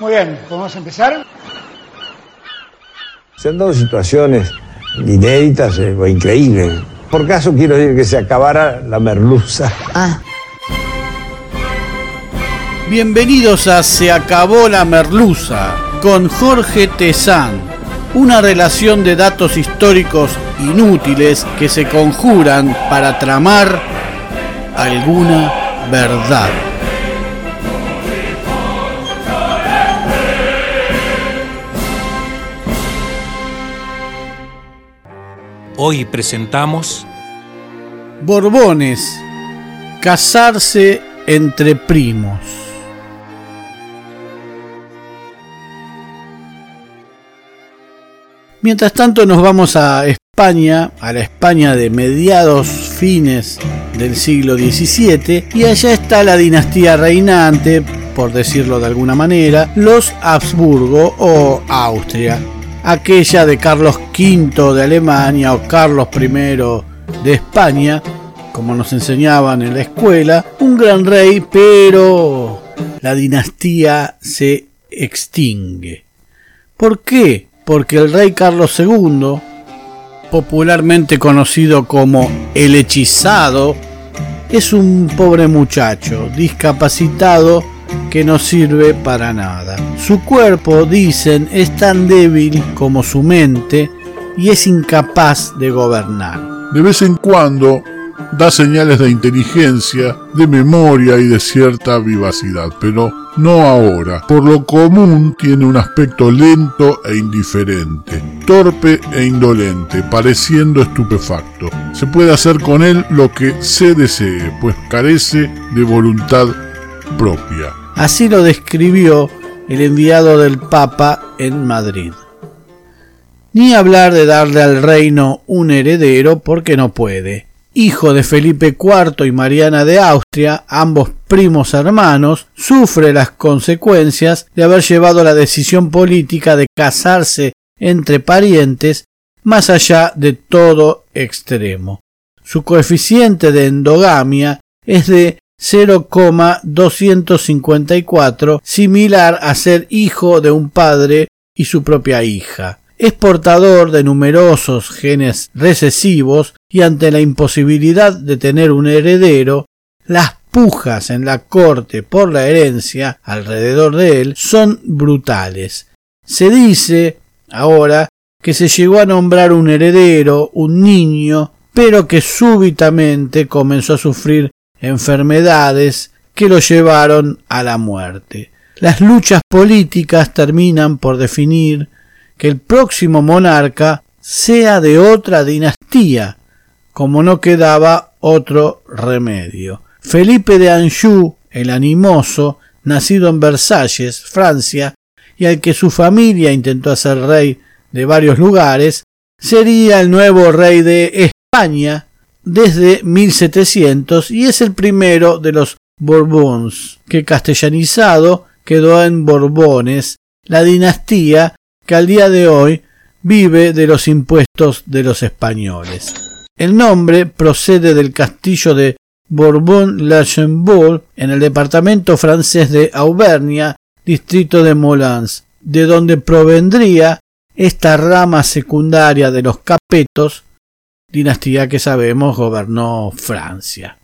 Muy bien, ¿podemos empezar? Se han dado situaciones inéditas eh, o increíbles. Por caso quiero decir que se acabara la merluza. Ah, Bienvenidos a Se acabó la merluza con Jorge Tezán. Una relación de datos históricos inútiles que se conjuran para tramar alguna verdad. Hoy presentamos Borbones. Casarse entre primos. Mientras tanto nos vamos a España, a la España de mediados fines del siglo XVII, y allá está la dinastía reinante, por decirlo de alguna manera, los Habsburgo o Austria, aquella de Carlos V de Alemania o Carlos I de España, como nos enseñaban en la escuela, un gran rey, pero la dinastía se extingue. ¿Por qué? Porque el rey Carlos II, popularmente conocido como el hechizado, es un pobre muchacho, discapacitado, que no sirve para nada. Su cuerpo, dicen, es tan débil como su mente y es incapaz de gobernar. De vez en cuando da señales de inteligencia, de memoria y de cierta vivacidad, pero no ahora. Por lo común tiene un aspecto lento e indiferente, torpe e indolente, pareciendo estupefacto. Se puede hacer con él lo que se desee, pues carece de voluntad propia. Así lo describió el enviado del Papa en Madrid. Ni hablar de darle al reino un heredero porque no puede. Hijo de Felipe IV y Mariana de Austria, ambos primos hermanos, sufre las consecuencias de haber llevado la decisión política de casarse entre parientes más allá de todo extremo. Su coeficiente de endogamia es de 0,254, similar a ser hijo de un padre y su propia hija. Es portador de numerosos genes recesivos y ante la imposibilidad de tener un heredero, las pujas en la corte por la herencia alrededor de él son brutales. Se dice ahora que se llegó a nombrar un heredero, un niño, pero que súbitamente comenzó a sufrir enfermedades que lo llevaron a la muerte. Las luchas políticas terminan por definir que el próximo monarca sea de otra dinastía, como no quedaba otro remedio. Felipe de Anjou, el animoso, nacido en Versalles, Francia, y al que su familia intentó hacer rey de varios lugares, sería el nuevo rey de España desde 1700 y es el primero de los Borbons, que castellanizado quedó en Borbones, la dinastía que al día de hoy vive de los impuestos de los españoles. El nombre procede del castillo de Bourbon-Lachenbourg en el departamento francés de Auvernia, distrito de Molans, de donde provendría esta rama secundaria de los capetos dinastía que sabemos gobernó Francia.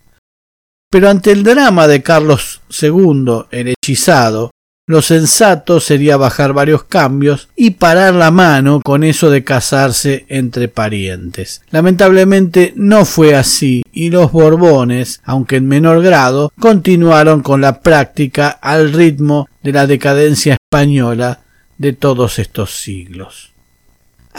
Pero ante el drama de Carlos II, el hechizado, lo sensato sería bajar varios cambios y parar la mano con eso de casarse entre parientes. Lamentablemente no fue así y los Borbones, aunque en menor grado, continuaron con la práctica al ritmo de la decadencia española de todos estos siglos.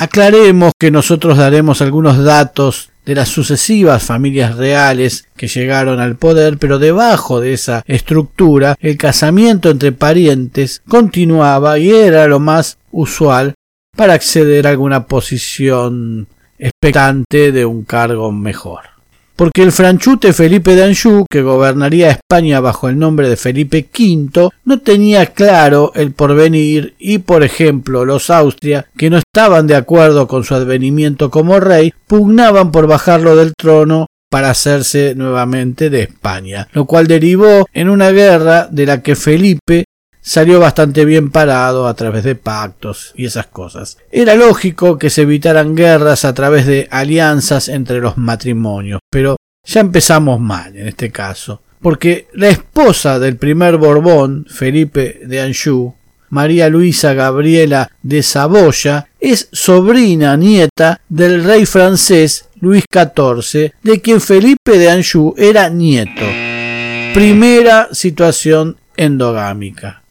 Aclaremos que nosotros daremos algunos datos de las sucesivas familias reales que llegaron al poder, pero debajo de esa estructura el casamiento entre parientes continuaba y era lo más usual para acceder a alguna posición expectante de un cargo mejor porque el franchute Felipe de Anjou, que gobernaría España bajo el nombre de Felipe V, no tenía claro el porvenir y, por ejemplo, los Austria, que no estaban de acuerdo con su advenimiento como rey, pugnaban por bajarlo del trono para hacerse nuevamente de España, lo cual derivó en una guerra de la que Felipe salió bastante bien parado a través de pactos y esas cosas. Era lógico que se evitaran guerras a través de alianzas entre los matrimonios, pero ya empezamos mal en este caso, porque la esposa del primer Borbón, Felipe de Anjou, María Luisa Gabriela de Saboya, es sobrina nieta del rey francés Luis XIV, de quien Felipe de Anjou era nieto. Primera situación endogámica.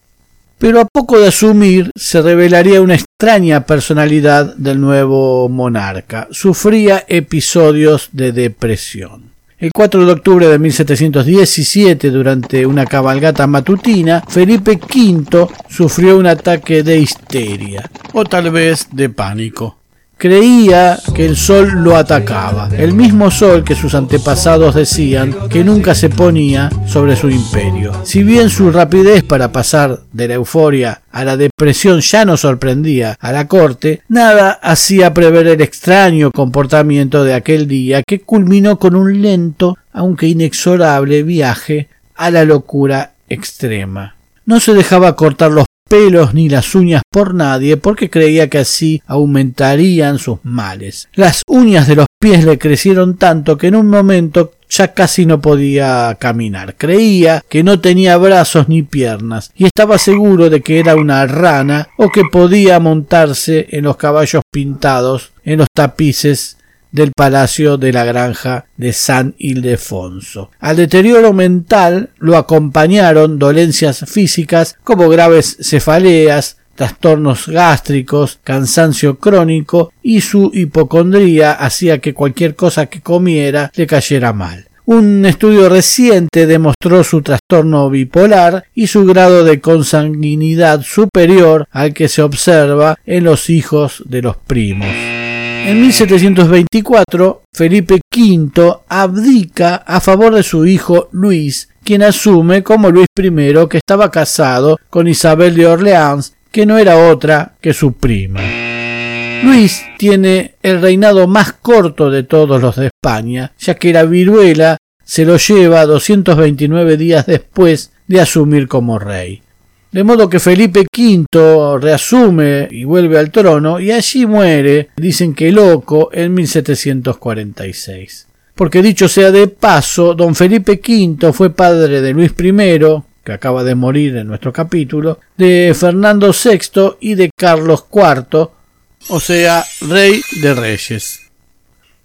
Pero a poco de asumir se revelaría una extraña personalidad del nuevo monarca. Sufría episodios de depresión. El 4 de octubre de 1717, durante una cabalgata matutina, Felipe V sufrió un ataque de histeria, o tal vez de pánico. Creía que el sol lo atacaba, el mismo sol que sus antepasados decían que nunca se ponía sobre su imperio. Si bien su rapidez para pasar de la euforia a la depresión ya no sorprendía a la corte, nada hacía prever el extraño comportamiento de aquel día que culminó con un lento, aunque inexorable viaje a la locura extrema. No se dejaba cortar los pelos ni las uñas por nadie porque creía que así aumentarían sus males. Las uñas de los pies le crecieron tanto que en un momento ya casi no podía caminar. Creía que no tenía brazos ni piernas y estaba seguro de que era una rana o que podía montarse en los caballos pintados en los tapices del palacio de la granja de San Ildefonso. Al deterioro mental lo acompañaron dolencias físicas como graves cefaleas, trastornos gástricos, cansancio crónico y su hipocondría hacía que cualquier cosa que comiera le cayera mal. Un estudio reciente demostró su trastorno bipolar y su grado de consanguinidad superior al que se observa en los hijos de los primos. En 1724, Felipe V abdica a favor de su hijo Luis, quien asume como Luis I que estaba casado con Isabel de Orleans, que no era otra que su prima. Luis tiene el reinado más corto de todos los de España, ya que la viruela se lo lleva 229 días después de asumir como rey. De modo que Felipe V reasume y vuelve al trono y allí muere, dicen que loco, en 1746. Porque dicho sea de paso, don Felipe V fue padre de Luis I, que acaba de morir en nuestro capítulo, de Fernando VI y de Carlos IV, o sea, rey de reyes.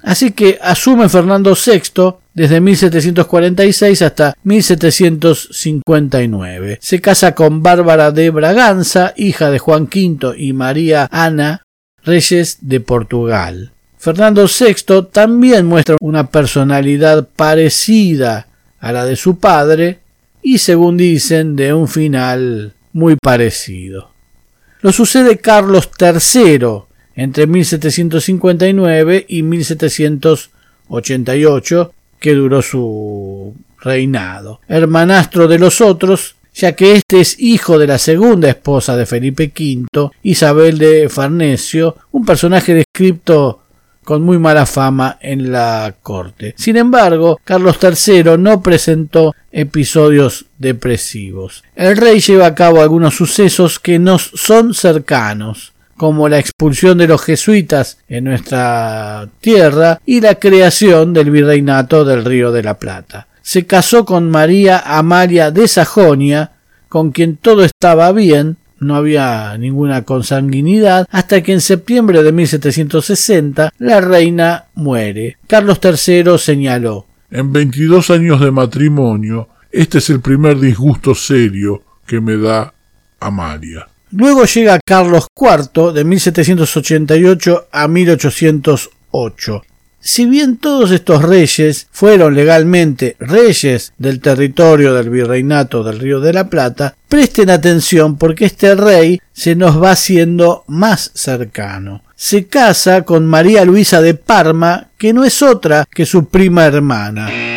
Así que asume Fernando VI desde 1746 hasta 1759. Se casa con Bárbara de Braganza, hija de Juan V y María Ana, reyes de Portugal. Fernando VI también muestra una personalidad parecida a la de su padre y, según dicen, de un final muy parecido. Lo sucede Carlos III entre 1759 y 1788, que duró su reinado. Hermanastro de los otros, ya que este es hijo de la segunda esposa de Felipe V, Isabel de Farnesio, un personaje descrito con muy mala fama en la corte. Sin embargo, Carlos III no presentó episodios depresivos. El rey lleva a cabo algunos sucesos que nos son cercanos, como la expulsión de los jesuitas en nuestra tierra y la creación del virreinato del Río de la Plata. Se casó con María Amalia de Sajonia, con quien todo estaba bien, no había ninguna consanguinidad, hasta que en septiembre de 1760 la reina muere. Carlos III señaló En 22 años de matrimonio, este es el primer disgusto serio que me da Amalia. Luego llega Carlos IV de 1788 a 1808. Si bien todos estos reyes fueron legalmente reyes del territorio del virreinato del Río de la Plata, presten atención porque este rey se nos va haciendo más cercano. Se casa con María Luisa de Parma, que no es otra que su prima hermana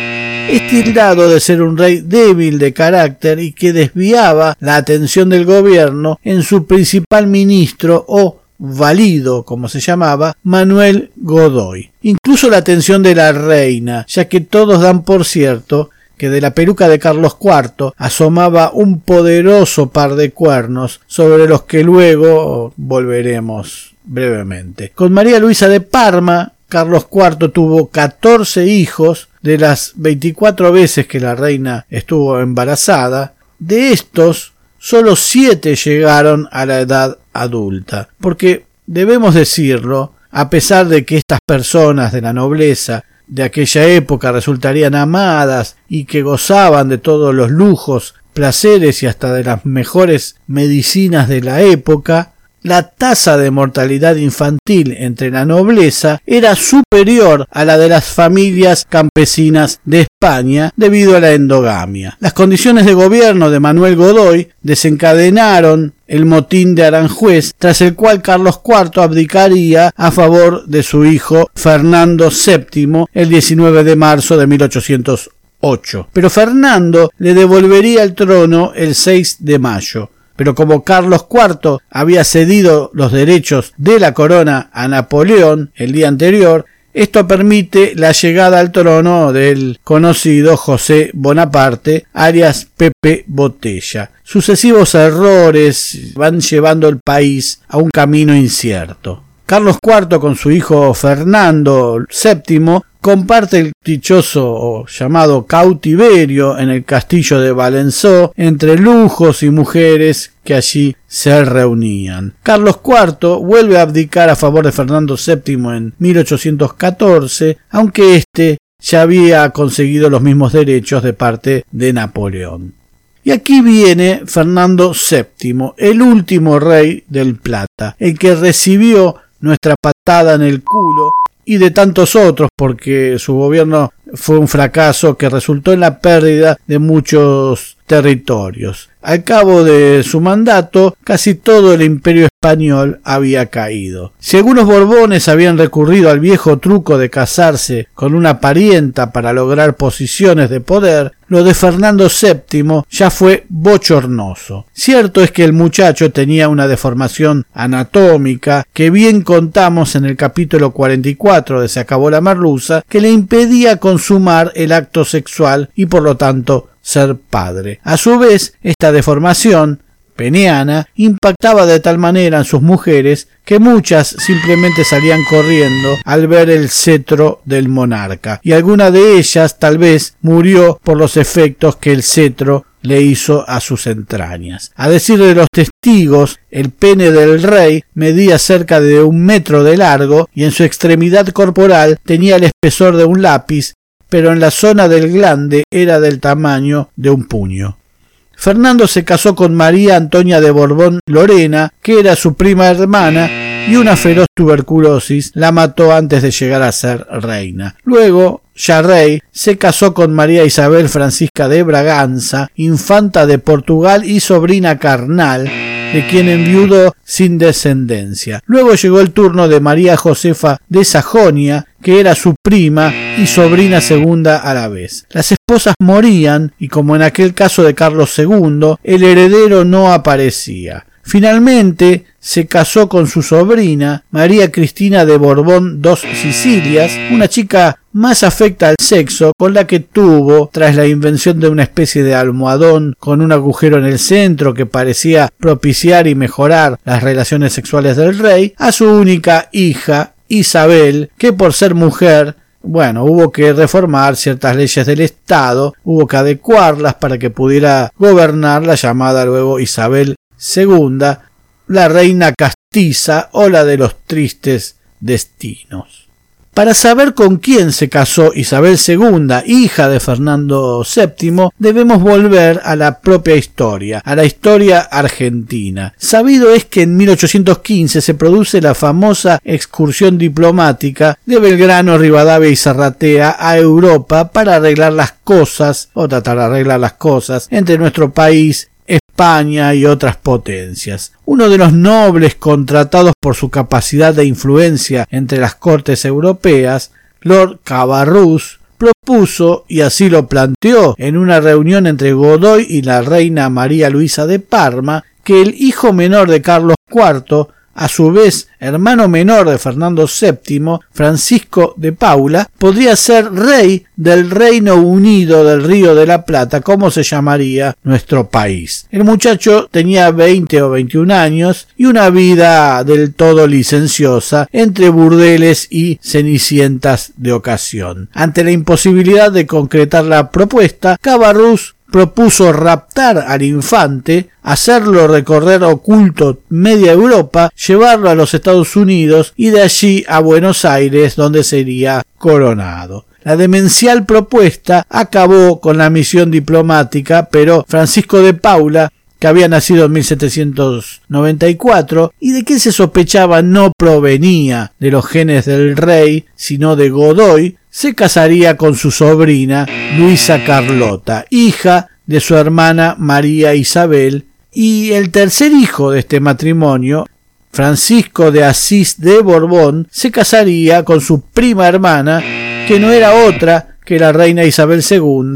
es tildado de ser un rey débil de carácter y que desviaba la atención del gobierno en su principal ministro o valido, como se llamaba, Manuel Godoy. Incluso la atención de la reina, ya que todos dan por cierto que de la peluca de Carlos IV asomaba un poderoso par de cuernos sobre los que luego volveremos brevemente. Con María Luisa de Parma, Carlos IV tuvo 14 hijos de las 24 veces que la reina estuvo embarazada. De estos, solo 7 llegaron a la edad adulta, porque debemos decirlo, a pesar de que estas personas de la nobleza de aquella época resultarían amadas y que gozaban de todos los lujos, placeres y hasta de las mejores medicinas de la época, la tasa de mortalidad infantil entre la nobleza era superior a la de las familias campesinas de España debido a la endogamia. Las condiciones de gobierno de Manuel Godoy desencadenaron el motín de Aranjuez, tras el cual Carlos IV abdicaría a favor de su hijo Fernando VII el 19 de marzo de 1808. Pero Fernando le devolvería el trono el 6 de mayo pero como Carlos IV había cedido los derechos de la corona a Napoleón el día anterior, esto permite la llegada al trono del conocido José Bonaparte, alias Pepe Botella. Sucesivos errores van llevando el país a un camino incierto. Carlos IV con su hijo Fernando VII comparte el dichoso llamado cautiverio en el castillo de Valenzó entre lujos y mujeres que allí se reunían. Carlos IV vuelve a abdicar a favor de Fernando VII en 1814, aunque éste ya había conseguido los mismos derechos de parte de Napoleón. Y aquí viene Fernando VII, el último rey del Plata, el que recibió nuestra patada en el culo y de tantos otros, porque su gobierno fue un fracaso que resultó en la pérdida de muchos territorios. Al cabo de su mandato, casi todo el imperio español había caído. Si algunos borbones habían recurrido al viejo truco de casarse con una parienta para lograr posiciones de poder, lo de Fernando VII ya fue bochornoso. Cierto es que el muchacho tenía una deformación anatómica que bien contamos en el capítulo 44 de Se acabó la merluza, que le impedía consumar el acto sexual y por lo tanto ser padre. A su vez, esta deformación peniana impactaba de tal manera en sus mujeres que muchas simplemente salían corriendo al ver el cetro del monarca, y alguna de ellas tal vez murió por los efectos que el cetro le hizo a sus entrañas. A decir de los testigos, el pene del rey medía cerca de un metro de largo y en su extremidad corporal tenía el espesor de un lápiz pero en la zona del glande era del tamaño de un puño. Fernando se casó con María Antonia de Borbón Lorena, que era su prima hermana, y una feroz tuberculosis la mató antes de llegar a ser reina. Luego, ya rey, se casó con María Isabel Francisca de Braganza, infanta de Portugal y sobrina carnal, de quien enviudó sin descendencia. Luego llegó el turno de María Josefa de Sajonia, que era su prima y sobrina segunda a la vez. Las esposas morían y como en aquel caso de Carlos II, el heredero no aparecía. Finalmente se casó con su sobrina, María Cristina de Borbón dos Sicilias, una chica más afecta al sexo, con la que tuvo, tras la invención de una especie de almohadón con un agujero en el centro que parecía propiciar y mejorar las relaciones sexuales del rey, a su única hija, Isabel, que por ser mujer bueno, hubo que reformar ciertas leyes del Estado, hubo que adecuarlas para que pudiera gobernar la llamada luego Isabel Segunda, la reina castiza o la de los tristes destinos. Para saber con quién se casó Isabel II, hija de Fernando VII, debemos volver a la propia historia, a la historia argentina. Sabido es que en 1815 se produce la famosa excursión diplomática de Belgrano, Rivadavia y Zarratea a Europa para arreglar las cosas, o tratar de arreglar las cosas, entre nuestro país España y otras potencias. Uno de los nobles contratados por su capacidad de influencia entre las cortes europeas, Lord Cabarrus, propuso, y así lo planteó en una reunión entre Godoy y la reina María Luisa de Parma, que el hijo menor de Carlos IV, a su vez hermano menor de Fernando VII, Francisco de Paula, podría ser rey del Reino Unido del Río de la Plata, como se llamaría nuestro país. El muchacho tenía 20 o 21 años y una vida del todo licenciosa entre burdeles y cenicientas de ocasión. Ante la imposibilidad de concretar la propuesta, Cabarrús propuso raptar al infante, hacerlo recorrer oculto media Europa, llevarlo a los Estados Unidos y de allí a Buenos Aires donde sería coronado. La demencial propuesta acabó con la misión diplomática, pero Francisco de Paula que había nacido en 1794 y de que se sospechaba no provenía de los genes del rey, sino de Godoy, se casaría con su sobrina Luisa Carlota, hija de su hermana María Isabel, y el tercer hijo de este matrimonio, Francisco de Asís de Borbón, se casaría con su prima hermana, que no era otra que la reina Isabel II,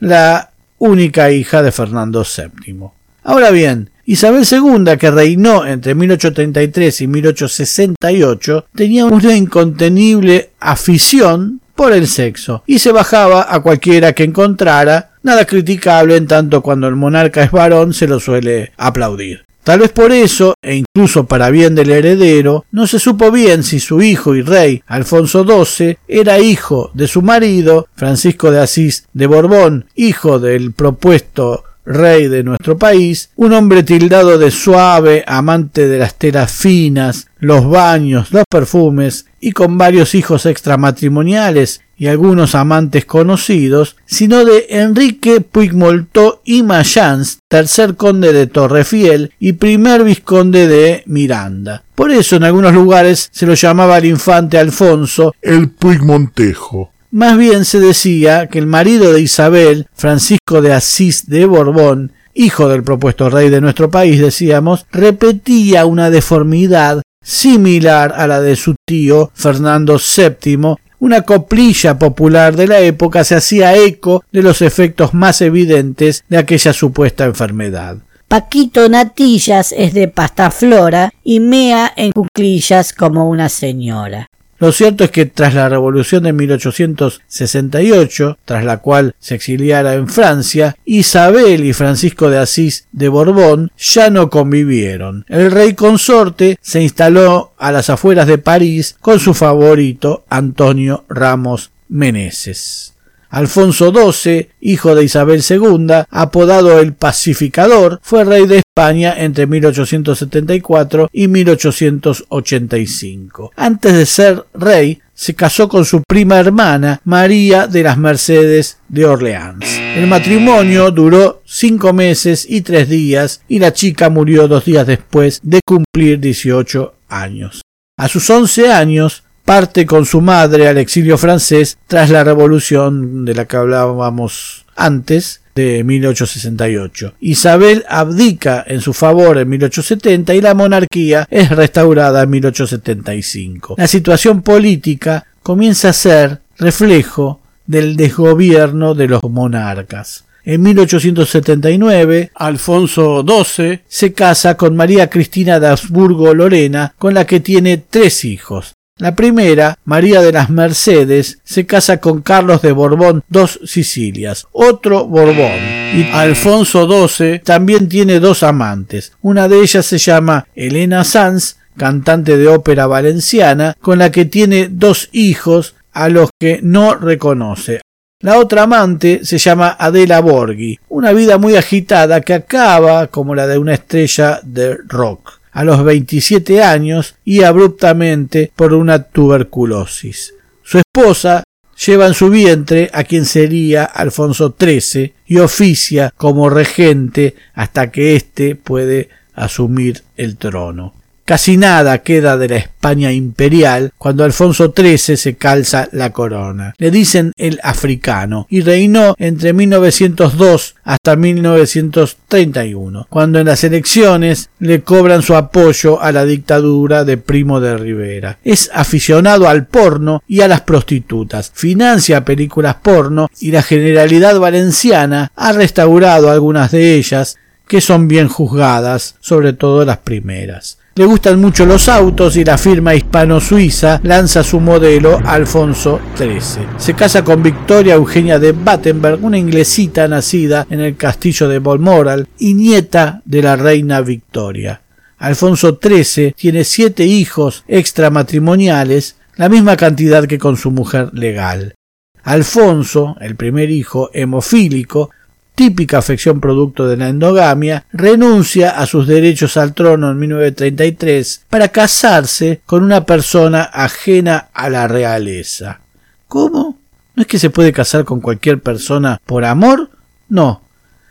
la única hija de Fernando VII. Ahora bien, Isabel II, que reinó entre 1833 y 1868, tenía una incontenible afición por el sexo y se bajaba a cualquiera que encontrara, nada criticable en tanto cuando el monarca es varón se lo suele aplaudir. Tal vez por eso, e incluso para bien del heredero, no se supo bien si su hijo y rey, Alfonso XII, era hijo de su marido, Francisco de Asís de Borbón, hijo del propuesto rey de nuestro país, un hombre tildado de suave, amante de las telas finas, los baños, los perfumes, y con varios hijos extramatrimoniales y algunos amantes conocidos, sino de Enrique Puigmoltó y Mayans, tercer conde de Torrefiel y primer vizconde de Miranda. Por eso en algunos lugares se lo llamaba al infante Alfonso el Puigmontejo. Más bien se decía que el marido de Isabel, Francisco de Asís de Borbón, hijo del propuesto rey de nuestro país, decíamos, repetía una deformidad similar a la de su tío Fernando VII, una coplilla popular de la época se hacía eco de los efectos más evidentes de aquella supuesta enfermedad. Paquito Natillas es de pastaflora y mea en cuclillas como una señora. Lo cierto es que tras la revolución de 1868, tras la cual se exiliara en Francia, Isabel y Francisco de Asís de Borbón ya no convivieron. El rey consorte se instaló a las afueras de París con su favorito Antonio Ramos Meneses. Alfonso XII, hijo de Isabel II, apodado el Pacificador, fue rey de España entre 1874 y 1885. Antes de ser rey, se casó con su prima hermana, María de las Mercedes de Orleans. El matrimonio duró cinco meses y tres días y la chica murió dos días después de cumplir 18 años. A sus once años, parte con su madre al exilio francés tras la revolución de la que hablábamos antes de 1868. Isabel abdica en su favor en 1870 y la monarquía es restaurada en 1875. La situación política comienza a ser reflejo del desgobierno de los monarcas. En 1879, Alfonso XII se casa con María Cristina de Habsburgo Lorena, con la que tiene tres hijos. La primera, María de las Mercedes, se casa con Carlos de Borbón, dos Sicilias, otro Borbón. Y Alfonso XII también tiene dos amantes. Una de ellas se llama Elena Sanz, cantante de ópera valenciana, con la que tiene dos hijos a los que no reconoce. La otra amante se llama Adela Borghi, una vida muy agitada que acaba como la de una estrella de rock a los 27 años y abruptamente por una tuberculosis. Su esposa lleva en su vientre a quien sería Alfonso XIII y oficia como regente hasta que éste puede asumir el trono. Casi nada queda de la España imperial cuando Alfonso XIII se calza la corona. Le dicen el africano y reinó entre 1902 hasta 1931, cuando en las elecciones le cobran su apoyo a la dictadura de Primo de Rivera. Es aficionado al porno y a las prostitutas, financia películas porno y la Generalidad Valenciana ha restaurado algunas de ellas que son bien juzgadas, sobre todo las primeras. Le gustan mucho los autos y la firma hispano-suiza lanza su modelo Alfonso XIII. Se casa con Victoria Eugenia de Battenberg, una inglesita nacida en el castillo de Balmoral y nieta de la reina Victoria. Alfonso XIII tiene siete hijos extramatrimoniales, la misma cantidad que con su mujer legal. Alfonso, el primer hijo, hemofílico, típica afección producto de la endogamia, renuncia a sus derechos al trono en 1933 para casarse con una persona ajena a la realeza. ¿Cómo? ¿No es que se puede casar con cualquier persona por amor? No.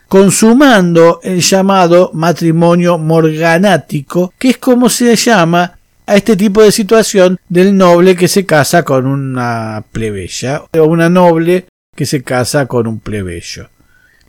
Consumando el llamado matrimonio morganático, que es como se llama a este tipo de situación del noble que se casa con una plebeya o una noble que se casa con un plebeyo.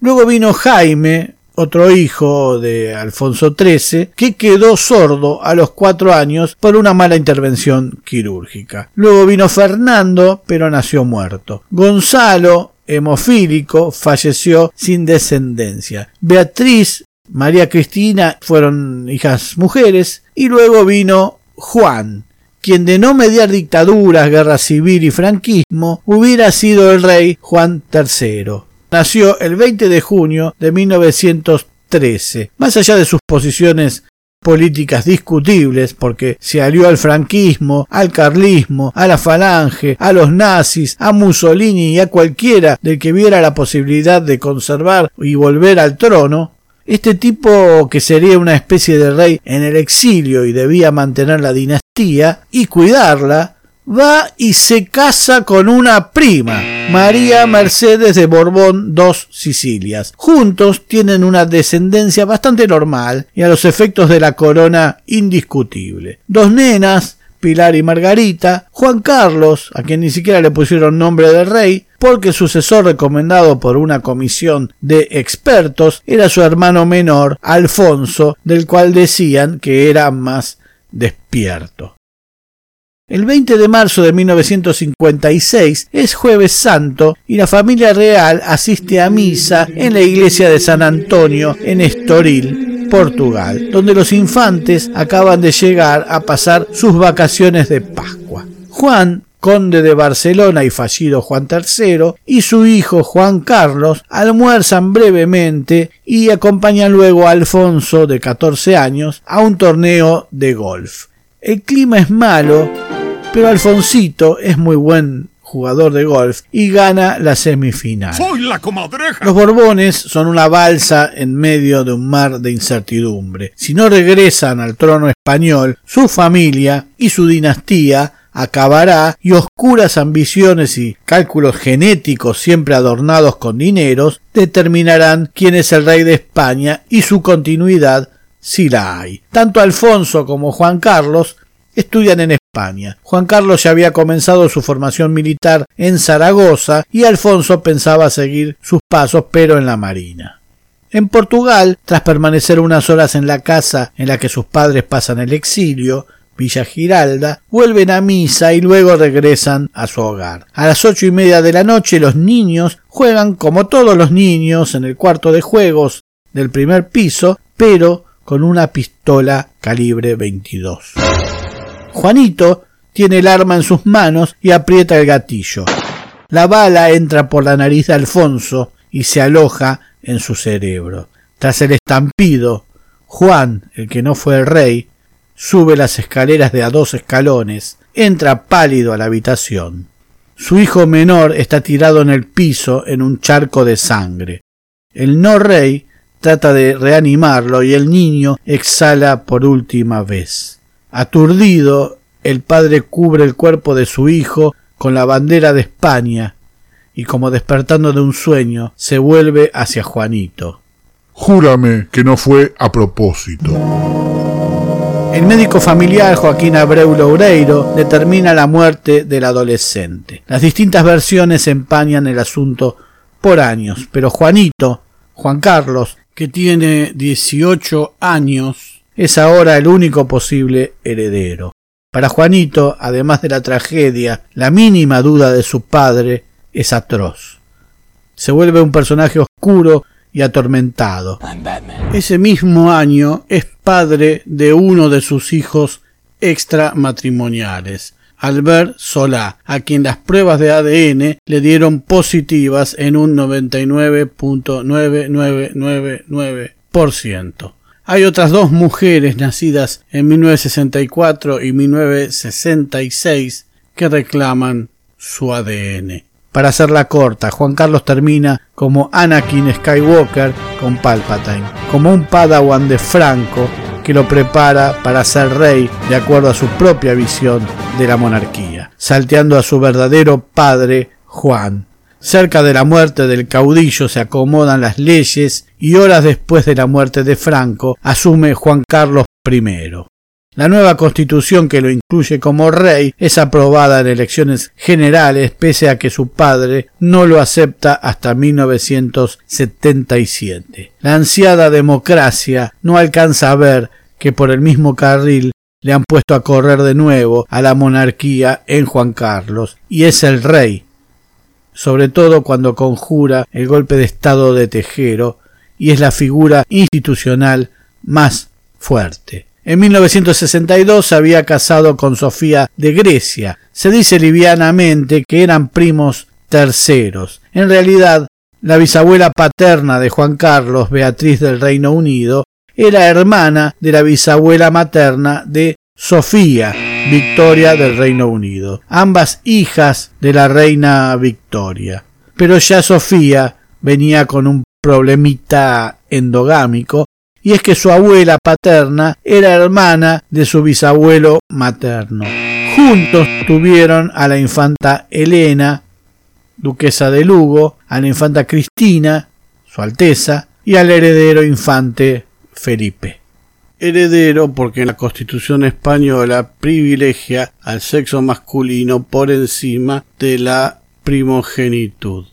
Luego vino Jaime, otro hijo de Alfonso XIII, que quedó sordo a los cuatro años por una mala intervención quirúrgica. Luego vino Fernando, pero nació muerto. Gonzalo, hemofílico, falleció sin descendencia. Beatriz, María Cristina fueron hijas mujeres. Y luego vino Juan, quien de no mediar dictaduras, guerra civil y franquismo, hubiera sido el rey Juan III nació el 20 de junio de 1913. Más allá de sus posiciones políticas discutibles porque se alió al franquismo, al carlismo, a la falange, a los nazis, a Mussolini y a cualquiera del que viera la posibilidad de conservar y volver al trono, este tipo que sería una especie de rey en el exilio y debía mantener la dinastía y cuidarla, va y se casa con una prima, María Mercedes de Borbón dos Sicilias. Juntos tienen una descendencia bastante normal y a los efectos de la corona indiscutible. Dos nenas, Pilar y Margarita, Juan Carlos, a quien ni siquiera le pusieron nombre de rey, porque sucesor recomendado por una comisión de expertos era su hermano menor, Alfonso, del cual decían que era más despierto. El 20 de marzo de 1956 es jueves santo y la familia real asiste a misa en la iglesia de San Antonio en Estoril, Portugal, donde los infantes acaban de llegar a pasar sus vacaciones de Pascua. Juan, conde de Barcelona y fallido Juan III, y su hijo Juan Carlos almuerzan brevemente y acompañan luego a Alfonso, de 14 años, a un torneo de golf. El clima es malo pero Alfonsito es muy buen jugador de golf y gana la semifinal. ¡Soy la comadreja! Los Borbones son una balsa en medio de un mar de incertidumbre. Si no regresan al trono español, su familia y su dinastía acabará y oscuras ambiciones y cálculos genéticos siempre adornados con dineros determinarán quién es el rey de España y su continuidad si la hay. Tanto Alfonso como Juan Carlos estudian en Juan Carlos ya había comenzado su formación militar en Zaragoza y Alfonso pensaba seguir sus pasos pero en la Marina. En Portugal, tras permanecer unas horas en la casa en la que sus padres pasan el exilio, Villa Giralda, vuelven a misa y luego regresan a su hogar. A las ocho y media de la noche los niños juegan como todos los niños en el cuarto de juegos del primer piso, pero con una pistola calibre 22. Juanito tiene el arma en sus manos y aprieta el gatillo. La bala entra por la nariz de Alfonso y se aloja en su cerebro. Tras el estampido, Juan, el que no fue el rey, sube las escaleras de a dos escalones, entra pálido a la habitación. Su hijo menor está tirado en el piso en un charco de sangre. El no rey trata de reanimarlo y el niño exhala por última vez. Aturdido, el padre cubre el cuerpo de su hijo con la bandera de España y como despertando de un sueño se vuelve hacia Juanito. Júrame que no fue a propósito. El médico familiar Joaquín Abreu Loureiro determina la muerte del adolescente. Las distintas versiones empañan el asunto por años, pero Juanito, Juan Carlos, que tiene 18 años, es ahora el único posible heredero. Para Juanito, además de la tragedia, la mínima duda de su padre es atroz. Se vuelve un personaje oscuro y atormentado. Ese mismo año es padre de uno de sus hijos extramatrimoniales, Albert Solá, a quien las pruebas de ADN le dieron positivas en un 99.9999%. Hay otras dos mujeres nacidas en 1964 y 1966 que reclaman su ADN. Para hacerla corta, Juan Carlos termina como Anakin Skywalker con Palpatine, como un padawan de Franco que lo prepara para ser rey de acuerdo a su propia visión de la monarquía, salteando a su verdadero padre Juan. Cerca de la muerte del caudillo se acomodan las leyes y horas después de la muerte de Franco asume Juan Carlos I. La nueva constitución que lo incluye como rey es aprobada en elecciones generales pese a que su padre no lo acepta hasta 1977. La ansiada democracia no alcanza a ver que por el mismo carril le han puesto a correr de nuevo a la monarquía en Juan Carlos y es el rey, sobre todo cuando conjura el golpe de estado de Tejero y es la figura institucional más fuerte. En 1962 se había casado con Sofía de Grecia. Se dice livianamente que eran primos terceros. En realidad, la bisabuela paterna de Juan Carlos, Beatriz del Reino Unido, era hermana de la bisabuela materna de Sofía, Victoria del Reino Unido, ambas hijas de la reina Victoria. Pero ya Sofía venía con un problemita endogámico y es que su abuela paterna era hermana de su bisabuelo materno. Juntos tuvieron a la infanta Elena, duquesa de Lugo, a la infanta Cristina, su Alteza, y al heredero infante Felipe. Heredero porque la Constitución española privilegia al sexo masculino por encima de la primogenitud.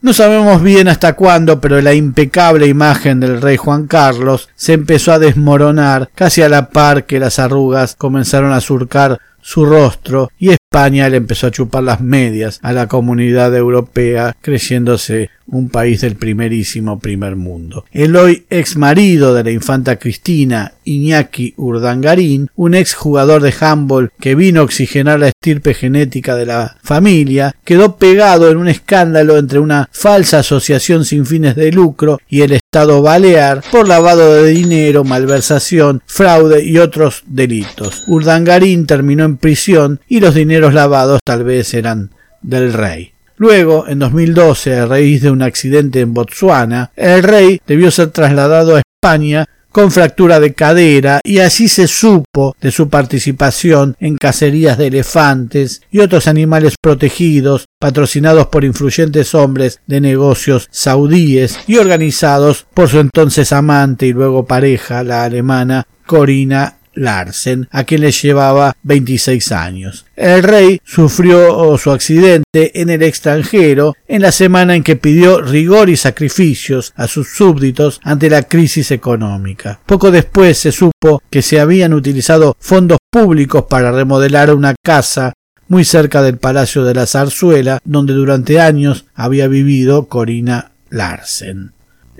No sabemos bien hasta cuándo, pero la impecable imagen del rey Juan Carlos se empezó a desmoronar casi a la par que las arrugas comenzaron a surcar su rostro y España le empezó a chupar las medias a la comunidad europea, creyéndose un país del primerísimo primer mundo. El hoy ex marido de la infanta Cristina, Iñaki Urdangarín, un ex jugador de handball que vino a oxigenar la estirpe genética de la familia, quedó pegado en un escándalo entre una falsa asociación sin fines de lucro y el Balear por lavado de dinero, malversación, fraude y otros delitos. Urdangarín terminó en prisión y los dineros lavados tal vez eran del rey. Luego, en 2012, a raíz de un accidente en Botsuana, el rey debió ser trasladado a España con fractura de cadera y así se supo de su participación en cacerías de elefantes y otros animales protegidos patrocinados por influyentes hombres de negocios saudíes y organizados por su entonces amante y luego pareja, la alemana Corina Larsen, a quien le llevaba 26 años. El rey sufrió oh, su accidente en el extranjero en la semana en que pidió rigor y sacrificios a sus súbditos ante la crisis económica. Poco después se supo que se habían utilizado fondos públicos para remodelar una casa muy cerca del Palacio de la Zarzuela, donde durante años había vivido Corina Larsen.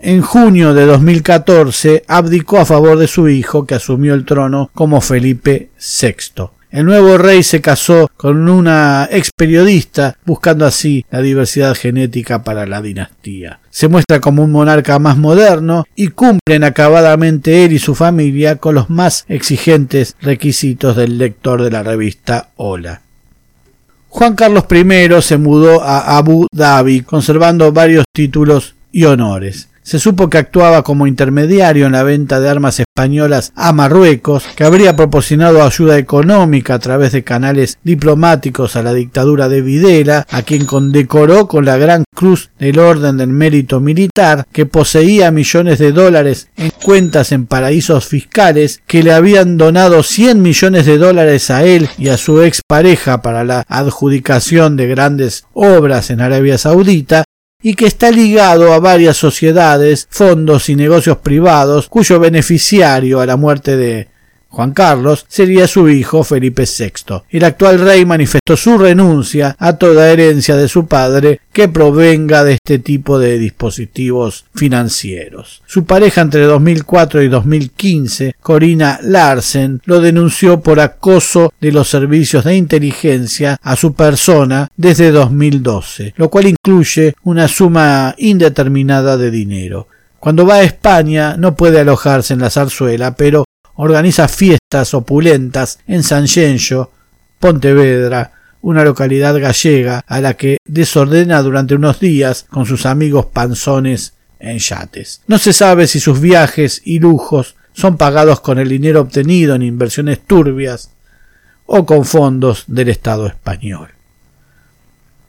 En junio de 2014 abdicó a favor de su hijo, que asumió el trono como Felipe VI. El nuevo rey se casó con una ex periodista, buscando así la diversidad genética para la dinastía. Se muestra como un monarca más moderno y cumplen acabadamente él y su familia con los más exigentes requisitos del lector de la revista Hola. Juan Carlos I se mudó a Abu Dhabi, conservando varios títulos y honores. Se supo que actuaba como intermediario en la venta de armas españolas a Marruecos, que habría proporcionado ayuda económica a través de canales diplomáticos a la dictadura de Videla, a quien condecoró con la Gran Cruz del Orden del Mérito Militar, que poseía millones de dólares en cuentas en paraísos fiscales, que le habían donado 100 millones de dólares a él y a su expareja para la adjudicación de grandes obras en Arabia Saudita, y que está ligado a varias sociedades, fondos y negocios privados, cuyo beneficiario a la muerte de Juan Carlos, sería su hijo Felipe VI. El actual rey manifestó su renuncia a toda herencia de su padre que provenga de este tipo de dispositivos financieros. Su pareja entre 2004 y 2015, Corina Larsen, lo denunció por acoso de los servicios de inteligencia a su persona desde 2012, lo cual incluye una suma indeterminada de dinero. Cuando va a España no puede alojarse en la zarzuela, pero organiza fiestas opulentas en San Genjo, Pontevedra, una localidad gallega a la que desordena durante unos días con sus amigos panzones en yates. No se sabe si sus viajes y lujos son pagados con el dinero obtenido en inversiones turbias o con fondos del Estado español.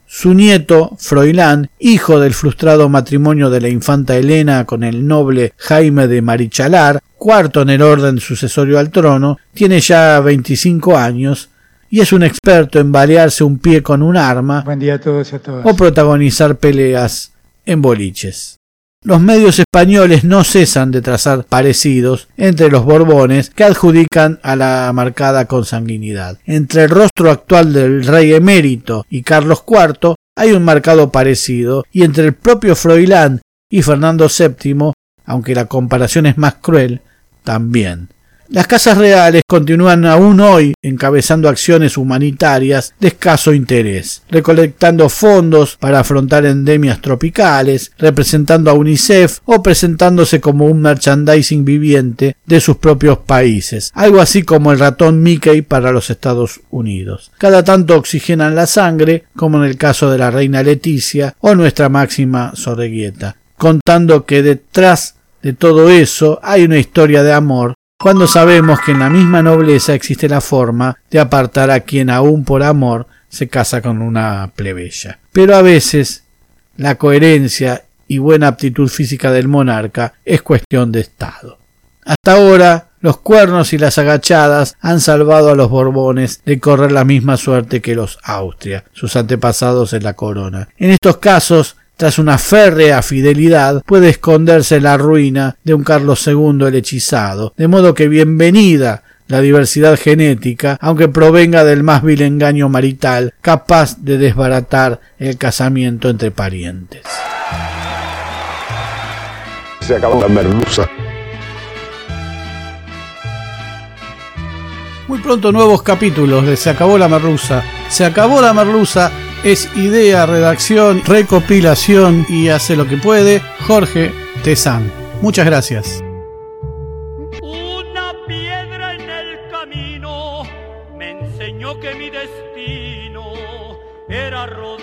Su nieto, Froilán, hijo del frustrado matrimonio de la infanta Elena con el noble Jaime de Marichalar, cuarto en el orden sucesorio al trono, tiene ya 25 años y es un experto en balearse un pie con un arma o protagonizar peleas en boliches. Los medios españoles no cesan de trazar parecidos entre los Borbones que adjudican a la marcada consanguinidad. Entre el rostro actual del rey emérito y Carlos IV hay un marcado parecido, y entre el propio Froilán y Fernando VII, aunque la comparación es más cruel, también. Las casas reales continúan aún hoy encabezando acciones humanitarias de escaso interés, recolectando fondos para afrontar endemias tropicales, representando a UNICEF o presentándose como un merchandising viviente de sus propios países, algo así como el ratón Mickey para los Estados Unidos. Cada tanto oxigenan la sangre, como en el caso de la reina Leticia o nuestra máxima Sorreguieta, contando que detrás de todo eso hay una historia de amor cuando sabemos que en la misma nobleza existe la forma de apartar a quien aún por amor se casa con una plebeya. Pero a veces la coherencia y buena aptitud física del monarca es cuestión de Estado. Hasta ahora, los cuernos y las agachadas han salvado a los Borbones de correr la misma suerte que los Austria, sus antepasados en la corona. En estos casos, tras una férrea fidelidad, puede esconderse la ruina de un Carlos II el hechizado, de modo que bienvenida la diversidad genética, aunque provenga del más vil engaño marital, capaz de desbaratar el casamiento entre parientes. Se acabó la merluza. Muy pronto nuevos capítulos de Se acabó la merluza. Se acabó la merluza es idea, redacción, recopilación y hace lo que puede Jorge Tezán. Muchas gracias. Una piedra en el camino me enseñó que mi destino era rodar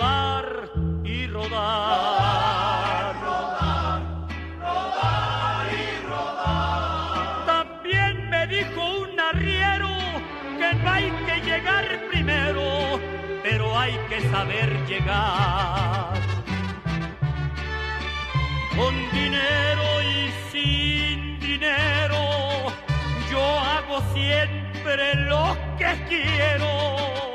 hay que saber llegar. Con dinero y sin dinero, yo hago siempre lo que quiero